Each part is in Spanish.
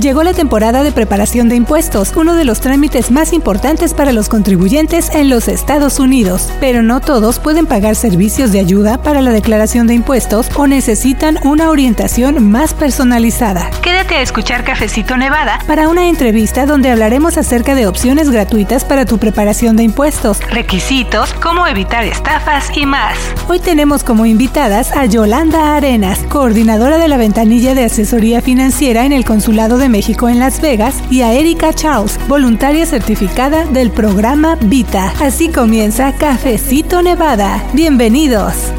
Llegó la temporada de preparación de impuestos, uno de los trámites más importantes para los contribuyentes en los Estados Unidos. Pero no todos pueden pagar servicios de ayuda para la declaración de impuestos o necesitan una orientación más personalizada. Quédate a escuchar Cafecito Nevada para una entrevista donde hablaremos acerca de opciones gratuitas para tu preparación de impuestos, requisitos, cómo evitar estafas y más. Hoy tenemos como invitadas a Yolanda Arenas, coordinadora de la ventanilla de asesoría financiera en el Consulado de México en Las Vegas, y a Erika Charles, voluntaria certificada del programa Vita. Así comienza Cafecito Nevada. Bienvenidos.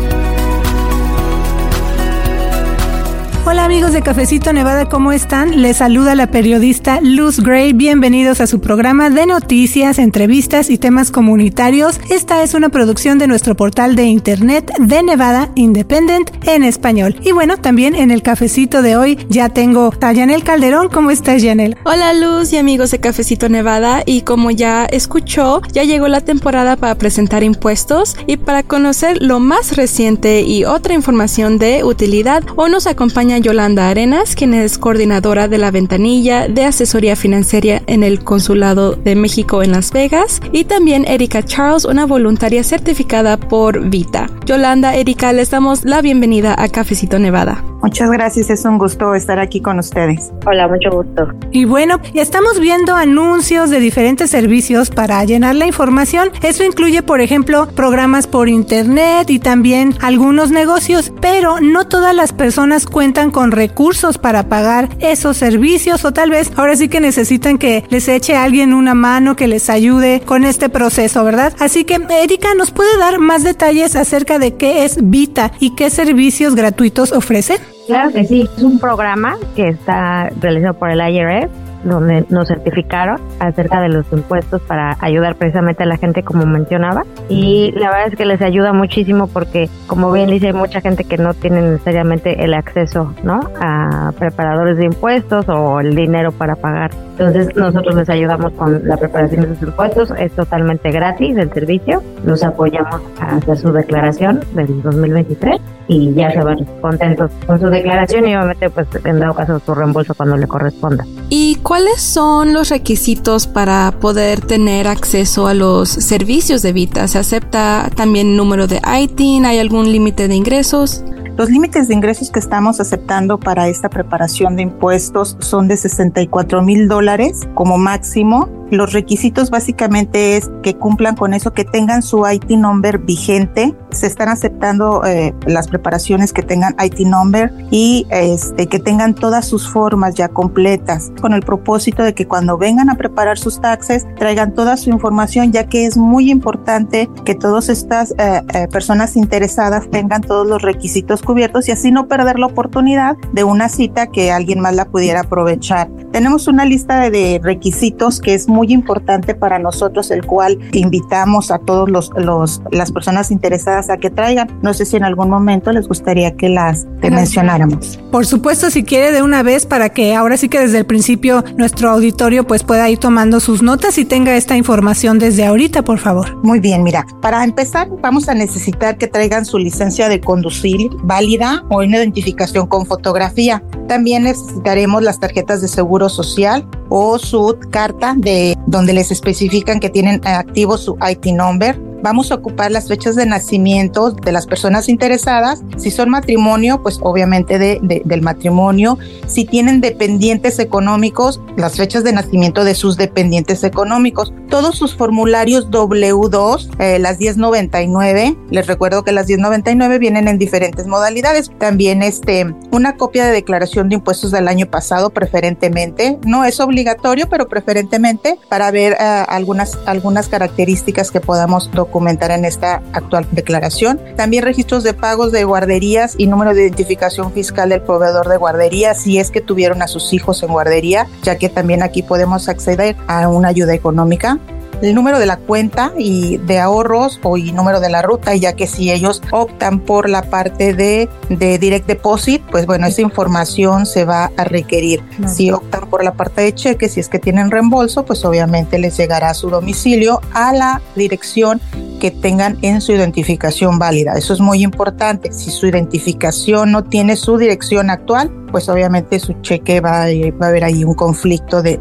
Hola amigos de Cafecito Nevada, ¿cómo están? Les saluda la periodista Luz Gray. Bienvenidos a su programa de noticias, entrevistas y temas comunitarios. Esta es una producción de nuestro portal de internet de Nevada Independent en español. Y bueno, también en el cafecito de hoy ya tengo a Yanel Calderón. ¿Cómo estás, Yanel? Hola Luz y amigos de Cafecito Nevada. Y como ya escuchó, ya llegó la temporada para presentar impuestos y para conocer lo más reciente y otra información de utilidad, o nos acompaña Yolanda Arenas, quien es coordinadora de la ventanilla de asesoría financiera en el Consulado de México en Las Vegas, y también Erika Charles, una voluntaria certificada por Vita. Yolanda, Erika, les damos la bienvenida a Cafecito Nevada. Muchas gracias, es un gusto estar aquí con ustedes. Hola, mucho gusto. Y bueno, estamos viendo anuncios de diferentes servicios para llenar la información. Eso incluye, por ejemplo, programas por internet y también algunos negocios, pero no todas las personas cuentan con recursos para pagar esos servicios o tal vez ahora sí que necesitan que les eche alguien una mano que les ayude con este proceso, ¿verdad? Así que Erika nos puede dar más detalles acerca de qué es Vita y qué servicios gratuitos ofrece. Claro que sí, es un programa que está realizado por el IRS donde nos certificaron acerca de los impuestos para ayudar precisamente a la gente como mencionaba. Y la verdad es que les ayuda muchísimo porque como bien dice hay mucha gente que no tiene necesariamente el acceso no a preparadores de impuestos o el dinero para pagar. Entonces nosotros les ayudamos con la preparación de sus impuestos. Es totalmente gratis el servicio. Los apoyamos a hacer su declaración del 2023 y ya se van contentos con su declaración y obviamente pues en dado caso su reembolso cuando le corresponda. ¿Y cuáles son los requisitos para poder tener acceso a los servicios de Vita? ¿Se acepta también número de ITIN? ¿Hay algún límite de ingresos? Los límites de ingresos que estamos aceptando para esta preparación de impuestos son de 64 mil dólares como máximo los requisitos básicamente es que cumplan con eso, que tengan su IT number vigente. Se están aceptando eh, las preparaciones que tengan IT number y este, que tengan todas sus formas ya completas, con el propósito de que cuando vengan a preparar sus taxes traigan toda su información, ya que es muy importante que todas estas eh, eh, personas interesadas tengan todos los requisitos cubiertos y así no perder la oportunidad de una cita que alguien más la pudiera aprovechar. Tenemos una lista de requisitos que es muy importante para nosotros, el cual invitamos a todos los, los las personas interesadas a que traigan. No sé si en algún momento les gustaría que las mencionáramos. Por supuesto, si quiere de una vez para que ahora sí que desde el principio nuestro auditorio pues pueda ir tomando sus notas y tenga esta información desde ahorita, por favor. Muy bien, mira, para empezar vamos a necesitar que traigan su licencia de conducir válida o una identificación con fotografía. También necesitaremos las tarjetas de seguro social o su carta de donde les especifican que tienen activo su IT number vamos a ocupar las fechas de nacimiento de las personas interesadas. Si son matrimonio, pues obviamente de, del matrimonio. Si tienen dependientes económicos, las fechas de nacimiento de sus dependientes económicos. Todos sus formularios W2, eh, las 1099. Les recuerdo que las 1099 vienen en diferentes modalidades. También este, una copia de declaración de impuestos del año pasado, preferentemente. No es obligatorio, pero preferentemente para ver eh, algunas, algunas características que podamos documentar documentar en esta actual declaración. También registros de pagos de guarderías y número de identificación fiscal del proveedor de guardería si es que tuvieron a sus hijos en guardería, ya que también aquí podemos acceder a una ayuda económica el número de la cuenta y de ahorros o y número de la ruta, ya que si ellos optan por la parte de, de direct deposit, pues bueno, esa información se va a requerir. Si optan por la parte de cheque, si es que tienen reembolso, pues obviamente les llegará a su domicilio a la dirección que tengan en su identificación válida. Eso es muy importante. Si su identificación no tiene su dirección actual, pues obviamente su cheque va, a haber ahí un conflicto de,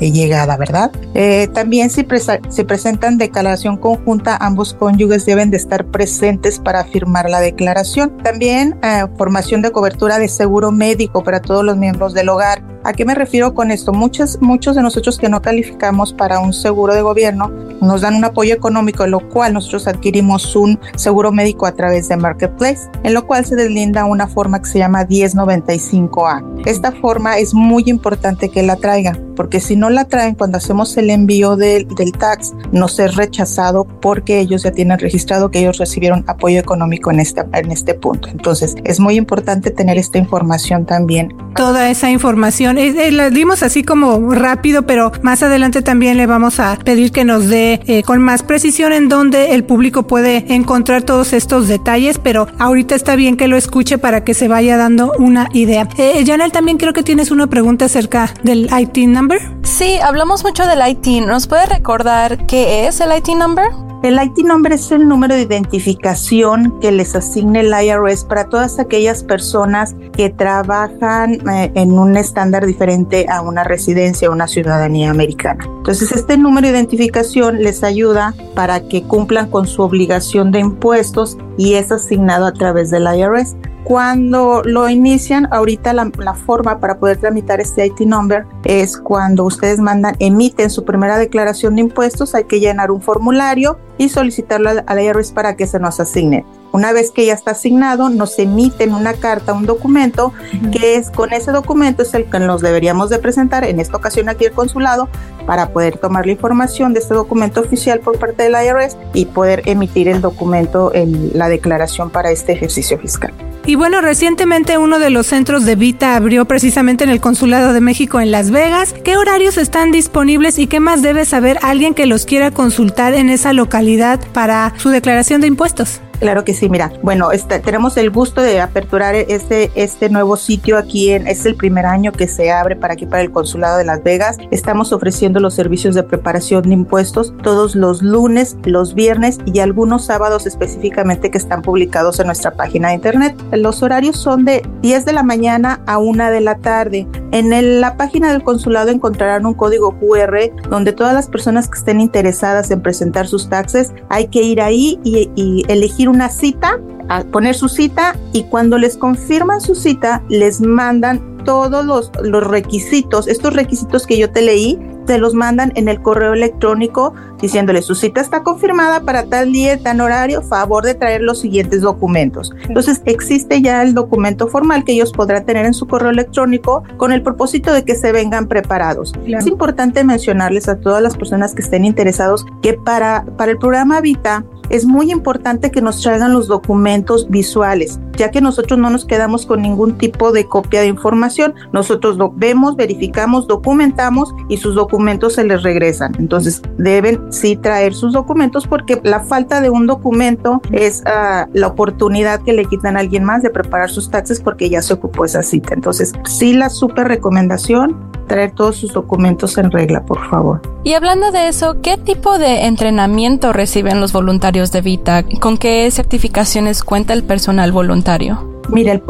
llegada, ¿verdad? Eh, también si se presentan declaración conjunta, ambos cónyuges deben de estar presentes para firmar la declaración. También eh, formación de cobertura de seguro médico para todos los miembros del hogar. ¿A qué me refiero con esto? Muchos, muchos de nosotros que no calificamos para un seguro de gobierno nos dan un apoyo económico, en lo cual nosotros adquirimos un seguro médico a través de Marketplace, en lo cual se deslinda una forma que se llama 1095 esta forma es muy importante que la traigan, porque si no la traen cuando hacemos el envío del, del tax, no es rechazado porque ellos ya tienen registrado que ellos recibieron apoyo económico en este, en este punto. Entonces, es muy importante tener esta información también. Toda esa información, eh, eh, la dimos así como rápido, pero más adelante también le vamos a pedir que nos dé eh, con más precisión en dónde el público puede encontrar todos estos detalles, pero ahorita está bien que lo escuche para que se vaya dando una idea. Eh, Janel, también creo que tienes una pregunta acerca del IT number. Sí, hablamos mucho del IT. ¿Nos puede recordar qué es el IT number? El IT number es el número de identificación que les asigne el IRS para todas aquellas personas que trabajan eh, en un estándar diferente a una residencia o una ciudadanía americana. Entonces, este número de identificación les ayuda para que cumplan con su obligación de impuestos y es asignado a través del IRS. Cuando lo inician, ahorita la, forma para poder tramitar este IT number es cuando ustedes mandan, emiten su primera declaración de impuestos, hay que llenar un formulario y solicitarlo al IRS para que se nos asigne. Una vez que ya está asignado, nos emiten una carta, un documento, que es con ese documento es el que nos deberíamos de presentar, en esta ocasión aquí el consulado, para poder tomar la información de este documento oficial por parte del IRS y poder emitir el documento, la declaración para este ejercicio fiscal. Y bueno, recientemente uno de los centros de Vita abrió precisamente en el Consulado de México en Las Vegas. ¿Qué horarios están disponibles y qué más debe saber alguien que los quiera consultar en esa localidad para su declaración de impuestos? Claro que sí, mira, bueno, este, tenemos el gusto de aperturar este, este nuevo sitio aquí, en, es el primer año que se abre para aquí, para el Consulado de Las Vegas. Estamos ofreciendo los servicios de preparación de impuestos todos los lunes, los viernes y algunos sábados específicamente que están publicados en nuestra página de internet. Los horarios son de 10 de la mañana a 1 de la tarde. En la página del consulado encontrarán un código QR donde todas las personas que estén interesadas en presentar sus taxes hay que ir ahí y, y elegir una cita, a poner su cita y cuando les confirman su cita, les mandan todos los, los requisitos, estos requisitos que yo te leí, se los mandan en el correo electrónico diciéndole su cita está confirmada para tal día, tan horario, favor de traer los siguientes documentos. Entonces existe ya el documento formal que ellos podrán tener en su correo electrónico con el propósito de que se vengan preparados. Es importante mencionarles a todas las personas que estén interesados que para, para el programa Vita es muy importante que nos traigan los documentos visuales, ya que nosotros no nos quedamos con ningún tipo de copia de información. Nosotros lo vemos, verificamos, documentamos y sus documentos se les regresan. Entonces deben sí traer sus documentos porque la falta de un documento es ah, la oportunidad que le quitan a alguien más de preparar sus taxes porque ya se ocupó esa cita. Entonces sí la super recomendación, traer todos sus documentos en regla, por favor. Y hablando de eso, ¿qué tipo de entrenamiento reciben los voluntarios de Vita? ¿Con qué certificaciones cuenta el personal voluntario? Mira,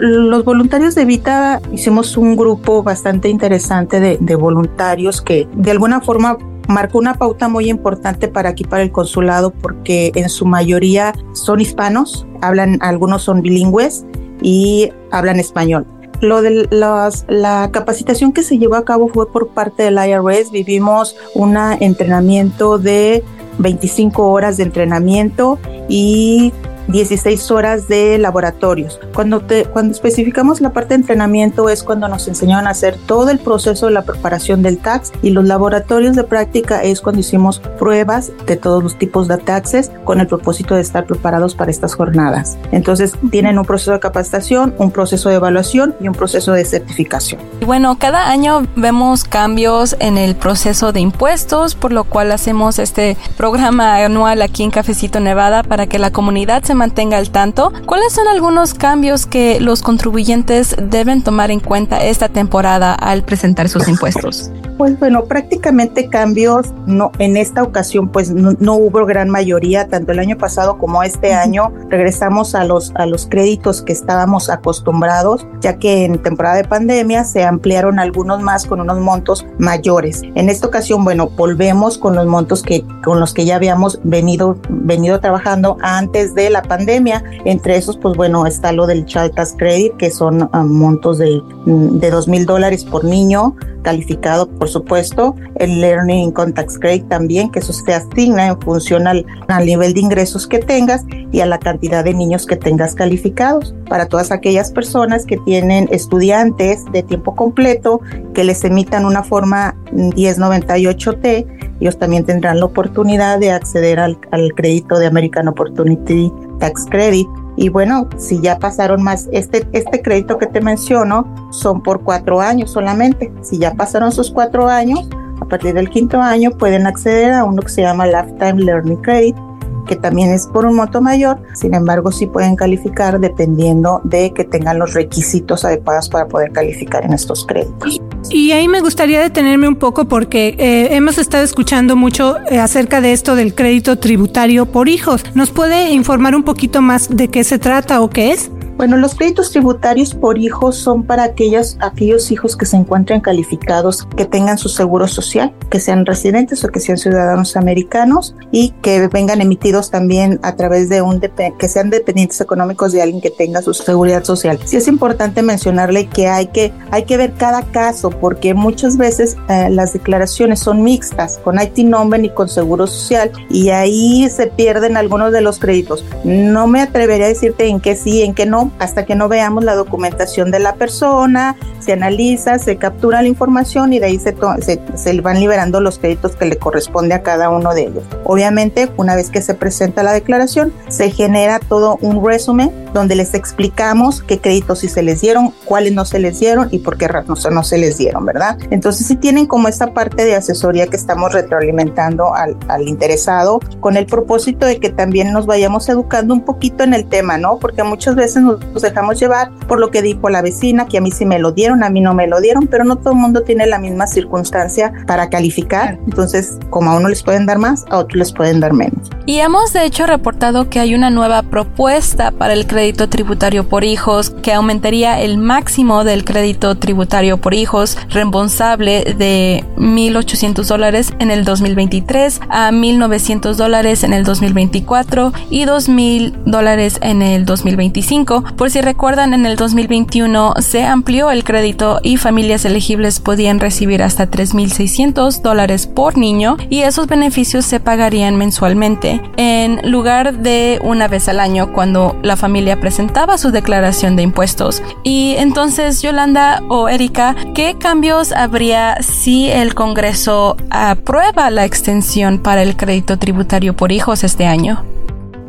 los voluntarios de Vita hicimos un grupo bastante interesante de, de, voluntarios que de alguna forma marcó una pauta muy importante para aquí, para el consulado, porque en su mayoría son hispanos, hablan, algunos son bilingües y hablan español. Lo de la capacitación que se llevó a cabo fue por parte del IRS. Vivimos un entrenamiento de 25 horas de entrenamiento y 16 horas de laboratorios. Cuando, te, cuando especificamos la parte de entrenamiento es cuando nos enseñaron a hacer todo el proceso de la preparación del tax y los laboratorios de práctica es cuando hicimos pruebas de todos los tipos de taxes con el propósito de estar preparados para estas jornadas. Entonces tienen un proceso de capacitación, un proceso de evaluación y un proceso de certificación. Bueno, cada año vemos cambios en el proceso de impuestos, por lo cual hacemos este programa anual aquí en Cafecito Nevada para que la comunidad se mantenga al tanto, ¿cuáles son algunos cambios que los contribuyentes deben tomar en cuenta esta temporada al presentar sus impuestos? Pues bueno, prácticamente cambios, no, en esta ocasión pues no, hubo gran mayoría, tanto el año pasado como este año regresamos a los, a los créditos que estábamos acostumbrados, ya que en temporada de pandemia se ampliaron algunos más con unos montos mayores. En esta ocasión, bueno, volvemos con los montos que, con los que ya habíamos venido, venido trabajando antes de la pandemia. Entre esos, pues bueno, está lo del Child Tax Credit, que son ah, montos de, de dos mil dólares por niño calificado, por supuesto, el Learning Contact Credit también, que eso se asigna en función al, nivel de ingresos que tengas y a la cantidad de niños que tengas calificados. Para todas aquellas personas que tienen estudiantes de tiempo completo, que les emitan una forma 1098T, ellos también tendrán la oportunidad de acceder al, al crédito de American Opportunity Tax Credit y bueno, si ya pasaron más, este, este crédito que te menciono son por cuatro años solamente. Si ya pasaron sus cuatro años, a partir del quinto año pueden acceder a uno que se llama Lifetime Learning Credit, que también es por un monto mayor, sin embargo sí pueden calificar dependiendo de que tengan los requisitos adecuados para poder calificar en estos créditos. Y ahí me gustaría detenerme un poco porque eh, hemos estado escuchando mucho eh, acerca de esto del crédito tributario por hijos. ¿Nos puede informar un poquito más de qué se trata o qué es? Bueno, los créditos tributarios por hijos son para aquellos, aquellos hijos que se encuentren calificados, que tengan su seguro social, que sean residentes o que sean ciudadanos americanos y que vengan emitidos también a través de un, que sean dependientes económicos de alguien que tenga su seguridad social. Sí es importante mencionarle que hay que, hay que ver cada caso porque muchas veces eh, las declaraciones son mixtas, con IT number y con seguro social y ahí se pierden algunos de los créditos. No me atrevería a decirte en qué sí, en qué no, hasta que no veamos la documentación de la persona, se analiza, se captura la información y de ahí se, se, van liberando los créditos que le corresponde a cada uno de ellos. Obviamente, una vez que se presenta la declaración, se genera todo un resumen donde les explicamos qué créditos sí se les dieron, cuáles no se les dieron y por qué no, no se les dieron, ¿verdad? Entonces, si tienen como esta parte de asesoría que estamos retroalimentando al, al interesado con el propósito de que también nos vayamos educando un poquito en el tema, ¿no? Porque muchas veces nos nos dejamos llevar por lo que dijo la vecina, que a mí sí me lo dieron, a mí no me lo dieron, pero no todo el mundo tiene la misma circunstancia para calificar. Entonces, como a uno les pueden dar más, a otros les pueden dar menos. Y hemos de hecho reportado que hay una nueva propuesta para el crédito tributario por hijos que aumentaría el máximo del crédito tributario por hijos reembolsable de 1.800 dólares en el 2023 a 1.900 dólares en el 2024 y 2.000 dólares en el 2025 por si recuerdan, en el 2021 se amplió el crédito y familias elegibles podían recibir hasta 3.600 dólares por niño y esos beneficios se pagarían mensualmente en lugar de una vez al año cuando la familia presentaba su declaración de impuestos. Y entonces, Yolanda o Erika, ¿qué cambios habría si el Congreso aprueba la extensión para el crédito tributario por hijos este año?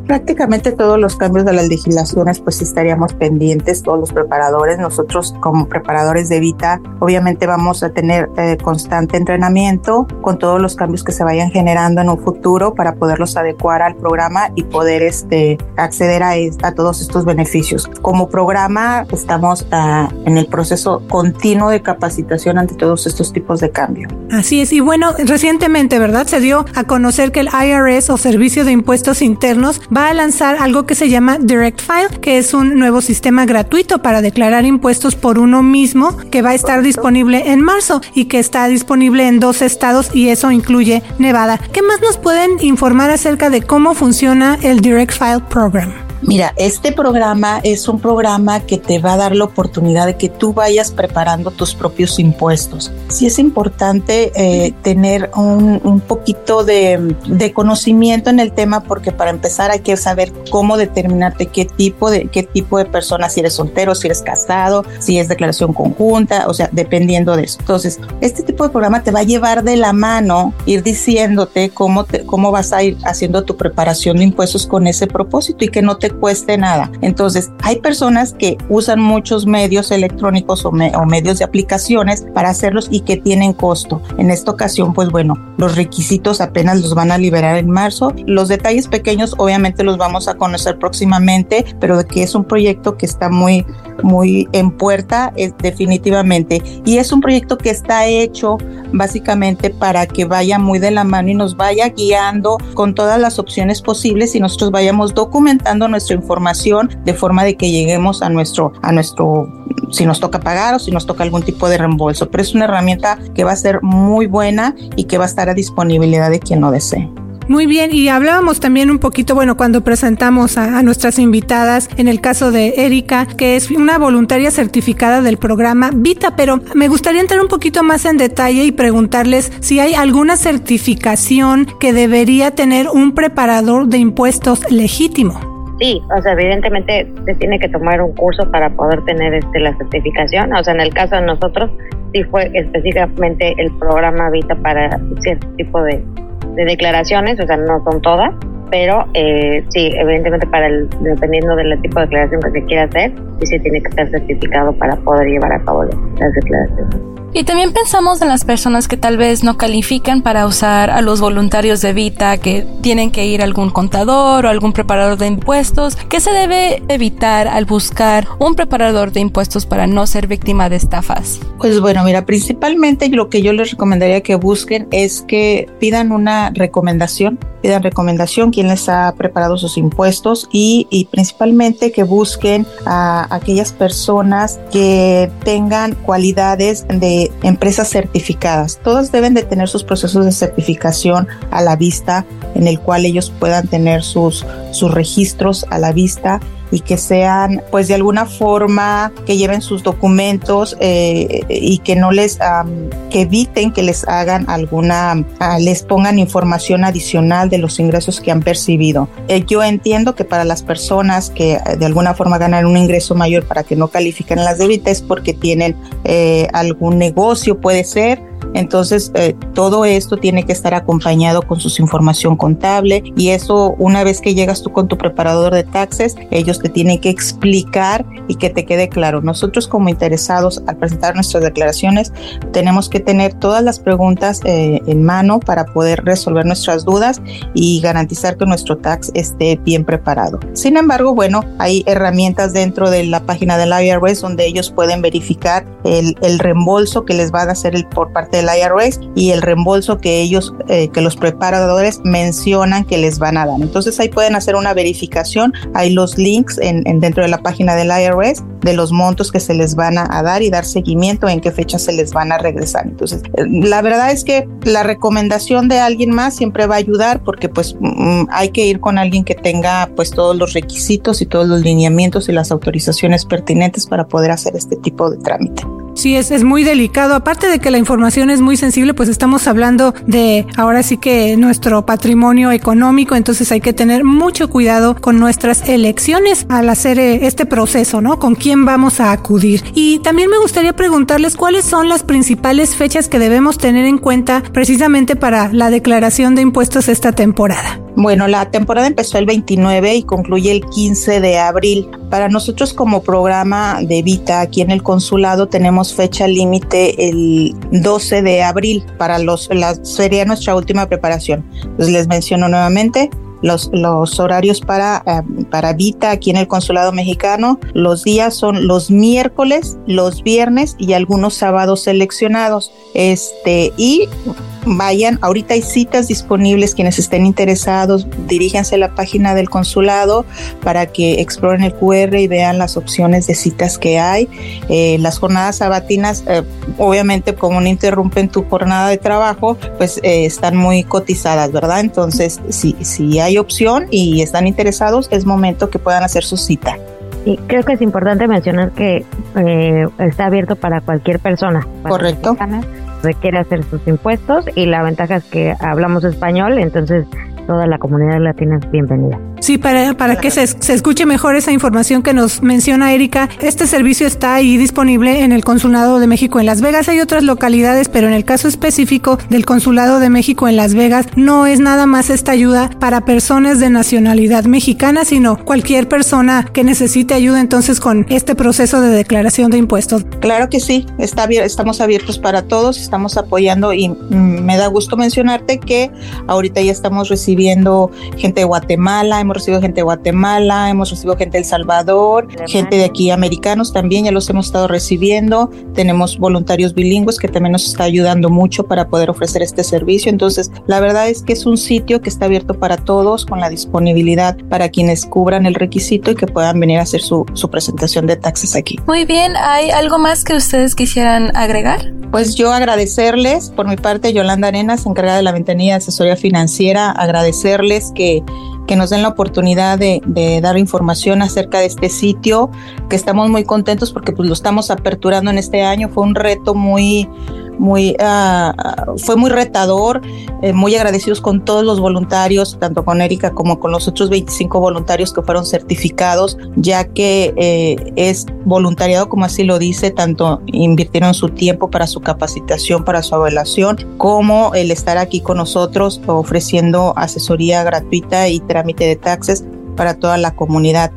Prácticamente todos los cambios de las legislaciones pues estaríamos pendientes todos los preparadores. Nosotros como preparadores de Vita obviamente vamos a tener eh, constante entrenamiento con todos los cambios que se vayan generando en un futuro para poderlos adecuar al programa y poder este acceder a, a todos estos beneficios. Como programa estamos uh, en el proceso continuo de capacitación ante todos estos tipos de cambio. Así es. Y bueno recientemente verdad se dio a conocer que el IRS o Servicio de Impuestos Internos va a lanzar algo que se llama Direct File, que es un nuevo sistema gratuito para declarar impuestos por uno mismo que va a estar disponible en marzo y que está disponible en dos estados y eso incluye Nevada. ¿Qué más nos pueden informar acerca de cómo funciona el Direct File Program? Mira, este programa es un programa que te va a dar la oportunidad de que tú vayas preparando tus propios impuestos. Sí es importante eh, tener un, un poquito de, de, conocimiento en el tema porque para empezar hay que saber cómo determinarte qué tipo de qué tipo de persona, si eres soltero, si eres casado, si es declaración conjunta, o sea, dependiendo de eso. Entonces, este tipo de programa te va a llevar de la mano, ir diciéndote cómo, te, cómo vas a ir haciendo tu preparación de impuestos con ese propósito y que no te te cueste nada. Entonces, hay personas que usan muchos medios electrónicos o, o medios de aplicaciones para hacerlos y que tienen costo. En esta ocasión, pues bueno, los requisitos apenas los van a liberar en marzo. Los detalles pequeños obviamente los vamos a conocer próximamente, pero de que es un proyecto que está muy, muy en puerta, es definitivamente. Y es un proyecto que está hecho básicamente para que vaya muy de la mano y nos vaya guiando con todas las opciones posibles y nosotros vayamos documentando nuestra información de forma de que lleguemos a nuestro, a nuestro, si nos toca pagar o si nos toca algún tipo de reembolso. Pero es una herramienta que va a ser muy buena y que va a estar a disponibilidad de quien lo desee. Muy bien, y hablábamos también un poquito, bueno, cuando presentamos a, nuestras invitadas, en el caso de Erika, que es una voluntaria certificada del programa Vita, pero me gustaría entrar un poquito más en detalle y preguntarles si hay alguna certificación que debería tener un preparador de impuestos legítimo. Sí, o sea, evidentemente se tiene que tomar un curso para poder tener este, la certificación. O sea, en el caso de nosotros, sí fue específicamente el programa Vita para cierto tipo de, de declaraciones, o sea, no son todas, pero eh, sí, evidentemente para el, dependiendo del tipo de declaración que se quiera hacer, sí se tiene que estar certificado para poder llevar a cabo las declaraciones. Y también pensamos en las personas que tal vez no califican para usar a los voluntarios de Vita, que tienen que ir a algún contador o algún preparador de impuestos. ¿Qué se debe evitar al buscar un preparador de impuestos para no ser víctima de estafas? Pues bueno, mira, principalmente lo que yo les recomendaría que busquen es que pidan una recomendación, pidan recomendación quién les ha preparado sus impuestos y, y principalmente que busquen a aquellas personas que tengan cualidades de empresas certificadas. Todas deben de tener sus procesos de certificación a la vista, en el cual ellos puedan tener sus, sus registros a la vista y que sean pues de alguna forma que lleven sus documentos eh, y que no les que eviten que les hagan alguna ah, les pongan información adicional de los ingresos que han percibido. Eh, yo entiendo que para las personas que eh, de alguna forma ganan un ingreso mayor para que no califiquen las débitas porque tienen algún negocio puede ser entonces, eh, todo esto tiene que estar acompañado con su información contable y eso una vez que llegas tú con tu preparador de taxes, ellos te tienen que explicar y que te quede claro. Nosotros como interesados al presentar nuestras declaraciones tenemos que tener todas las preguntas eh, en mano para poder resolver nuestras dudas y garantizar que nuestro tax esté bien preparado. Sin embargo, bueno, hay herramientas dentro de la página del IRS donde ellos pueden verificar el, el reembolso que les va a hacer el, por parte del IRS y el reembolso que ellos, eh, que los preparadores mencionan que les van a dar. Entonces ahí pueden hacer una verificación. Hay los links en, dentro de la página del IRS de los montos que se les van a, dar y dar seguimiento en qué fecha se les van a regresar. Entonces, eh, la verdad es que la recomendación de alguien más siempre va a ayudar porque pues mm, hay que ir con alguien que tenga pues todos los requisitos y todos los lineamientos y las autorizaciones pertinentes para poder hacer este tipo de trámite. Sí, es, es muy delicado. Aparte de que la información es muy sensible, pues estamos hablando de ahora sí que nuestro patrimonio económico, entonces hay que tener mucho cuidado con nuestras elecciones al hacer eh, este proceso, ¿no? Con quién vamos a acudir. Y también me gustaría preguntarles cuáles son las principales fechas que debemos tener en cuenta precisamente para la declaración de impuestos esta temporada. Bueno, la temporada empezó el 29 y concluye el 15 de abril. Para nosotros como programa de Vita aquí en el consulado tenemos fecha límite el 12 de abril para los sería nuestra última preparación. Les menciono nuevamente los, los horarios para, eh, para Vita aquí en el consulado mexicano. Los días son los miércoles, los viernes y algunos sábados seleccionados. Este, y vayan, ahorita hay citas disponibles, quienes estén interesados, diríjanse a la página del consulado para que exploren el QR y vean las opciones de citas que hay. Eh, las jornadas sabatinas, eh, obviamente como no interrumpen tu jornada de trabajo, pues eh, están muy cotizadas, ¿verdad? Entonces, si, si hay opción y están interesados, es momento que puedan hacer su cita. Y creo que es importante mencionar que está abierto para cualquier persona. Correcto requiere hacer sus impuestos y la ventaja es que hablamos español, entonces toda la comunidad latina es bienvenida. Sí, para, para que se, se, escuche mejor esa información que nos menciona Erika, este servicio está ahí disponible en el Consulado de México en Las Vegas. Hay otras localidades, pero en el caso específico del Consulado de México en Las Vegas, no es nada más esta ayuda para personas de nacionalidad mexicana, sino cualquier persona que necesite ayuda entonces con este proceso de declaración de impuestos. Claro que sí, está, estamos abiertos para todos, estamos apoyando y me da gusto mencionarte que ahorita ya estamos recibiendo gente de Guatemala, hemos recibido gente de Guatemala, hemos recibido gente de El Salvador, gente de aquí americanos también, ya los hemos estado recibiendo. Tenemos voluntarios bilingües que también nos está ayudando mucho para poder ofrecer este servicio. Entonces, la verdad es que es un sitio que está abierto para todos, con la disponibilidad para quienes cubran el requisito y que puedan venir a hacer su, su presentación de taxes aquí. Muy bien, ¿hay algo más que ustedes quisieran agregar? Pues yo agradecerles, por mi parte, Yolanda Arenas, encargada de la ventanilla de asesoría financiera, agradecerles que que nos den la oportunidad de, dar información acerca de este sitio, que estamos muy contentos porque pues lo estamos aperturando en este año. Fue un reto muy, muy, uh, fue muy retador, eh, muy agradecidos con todos los voluntarios, tanto con Erika como con los otros 25 voluntarios que fueron certificados, ya que eh, es voluntariado, como así lo dice, tanto invirtieron su tiempo para su capacitación, para su evaluación, como el estar aquí con nosotros ofreciendo asesoría gratuita y trámite de taxes para toda la comunidad.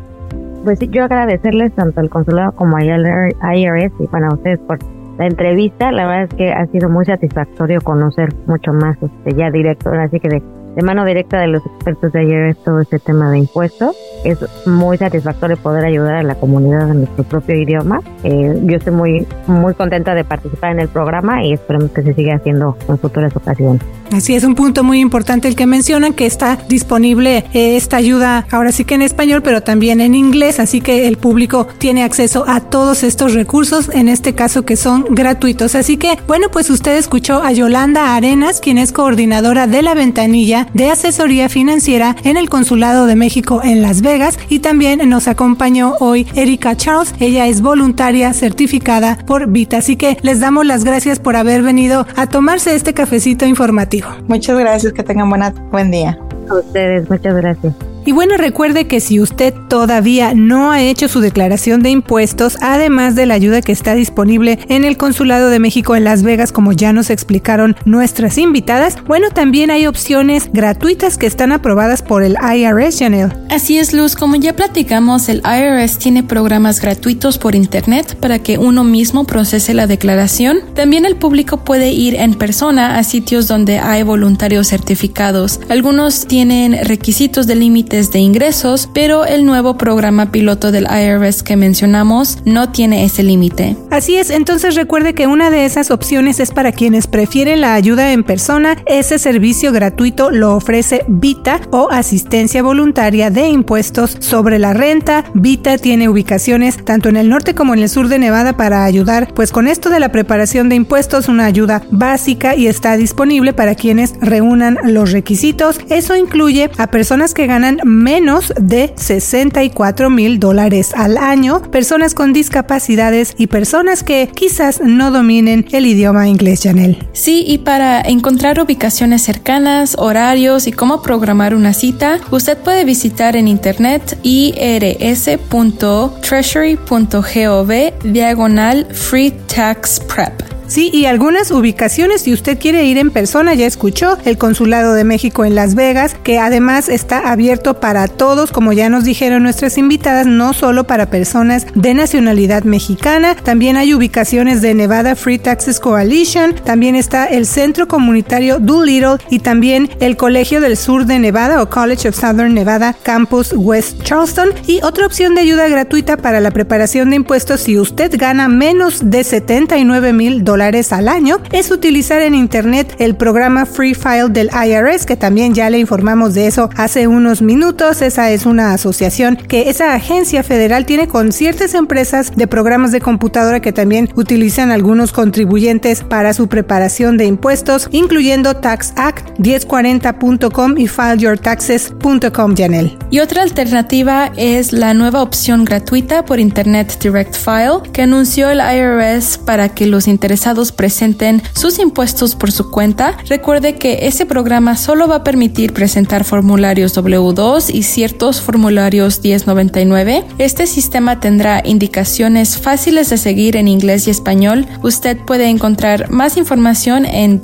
Pues sí, yo agradecerles tanto al consulado como al IRS y para ustedes por la entrevista. La verdad es que ha sido muy satisfactorio conocer mucho más este, ya directo, así que de, de mano directa de los expertos de ayer todo este tema de impuestos. Es muy satisfactorio poder ayudar a la comunidad en nuestro propio idioma. Eh, yo estoy muy, muy contenta de participar en el programa y esperemos que se siga haciendo en futuras ocasiones. Así es un punto muy importante el que mencionan que está disponible eh, esta ayuda ahora sí que en español, pero también en inglés, así que el público tiene acceso a todos estos recursos, en este caso que son gratuitos. Así que, bueno, pues usted escuchó a Yolanda Arenas, quien es coordinadora de la ventanilla de asesoría financiera en el Consulado de México en Las Vegas y también nos acompañó hoy Erika Charles, ella es voluntaria certificada por Vita, así que les damos las gracias por haber venido a tomarse este cafecito informativo. Muchas gracias, que tengan buena, buen día. A ustedes, muchas gracias. Y bueno, recuerde que si usted todavía no ha hecho su declaración de impuestos, además de la ayuda que está disponible en el Consulado de México en Las Vegas, como ya nos explicaron nuestras invitadas, bueno, también hay opciones gratuitas que están aprobadas por el IRS, Janelle. Así es, Luz. Como ya platicamos, el IRS tiene programas gratuitos por Internet para que uno mismo procese la declaración. También el público puede ir en persona a sitios donde hay voluntarios certificados. Algunos tienen requisitos de límite de ingresos, pero el nuevo programa piloto del IRS que mencionamos no tiene ese límite. Así es, entonces recuerde que una de esas opciones es para quienes prefieren la ayuda en persona. Ese servicio gratuito lo ofrece Vita o Asistencia Voluntaria de Impuestos sobre la Renta. Vita tiene ubicaciones tanto en el norte como en el sur de Nevada para ayudar, pues con esto de la preparación de impuestos, una ayuda básica y está disponible para quienes reúnan los requisitos. Eso incluye a personas que ganan menos de 64 mil dólares al año, personas con discapacidades y personas que quizás no dominen el idioma inglés, Janel. Sí, y para encontrar ubicaciones cercanas, horarios y cómo programar una cita, usted puede visitar en internet irs.treasury.gov diagonal free tax prep. Sí, y algunas ubicaciones, si usted quiere ir en persona, ya escuchó el Consulado de México en Las Vegas, que además está abierto para todos, como ya nos dijeron nuestras invitadas, no solo para personas de nacionalidad mexicana, también hay ubicaciones de Nevada Free Taxes Coalition, también está el Centro Comunitario Doolittle y también el Colegio del Sur de Nevada o College of Southern Nevada Campus West Charleston. Y otra opción de ayuda gratuita para la preparación de impuestos si usted gana menos de 79 mil dólares al año es utilizar en Internet el programa Free File del IRS, que también ya le informamos de eso hace unos minutos. Esa es una asociación que esa agencia federal tiene con ciertas empresas de programas de computadora que también utilizan algunos contribuyentes para su preparación de impuestos, incluyendo Tax Act 1040.com y fileyourtaxes.com, Janel. Y otra alternativa es la nueva opción gratuita por Internet Direct File que anunció el IRS para que los interesados presenten sus impuestos por su cuenta, recuerde que ese programa solo va a permitir presentar formularios W2 y ciertos formularios 1099. Este sistema tendrá indicaciones fáciles de seguir en inglés y español. Usted puede encontrar más información en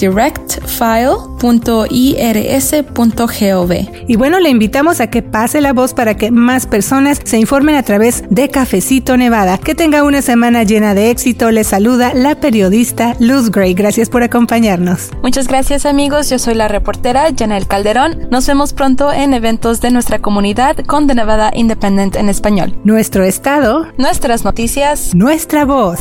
directfile.irs.gov. Y bueno, le invitamos a que pase la voz para que más personas se informen a través de Cafecito Nevada. Que tenga una semana llena de éxito. Les saluda la periodista Luz Gray. Gracias por acompañarnos. Muchas gracias amigos. Yo soy la reportera Janel Calderón. Nos vemos pronto en eventos de nuestra comunidad con The Nevada Independent en español. Nuestro estado. Nuestras noticias. Nuestra voz.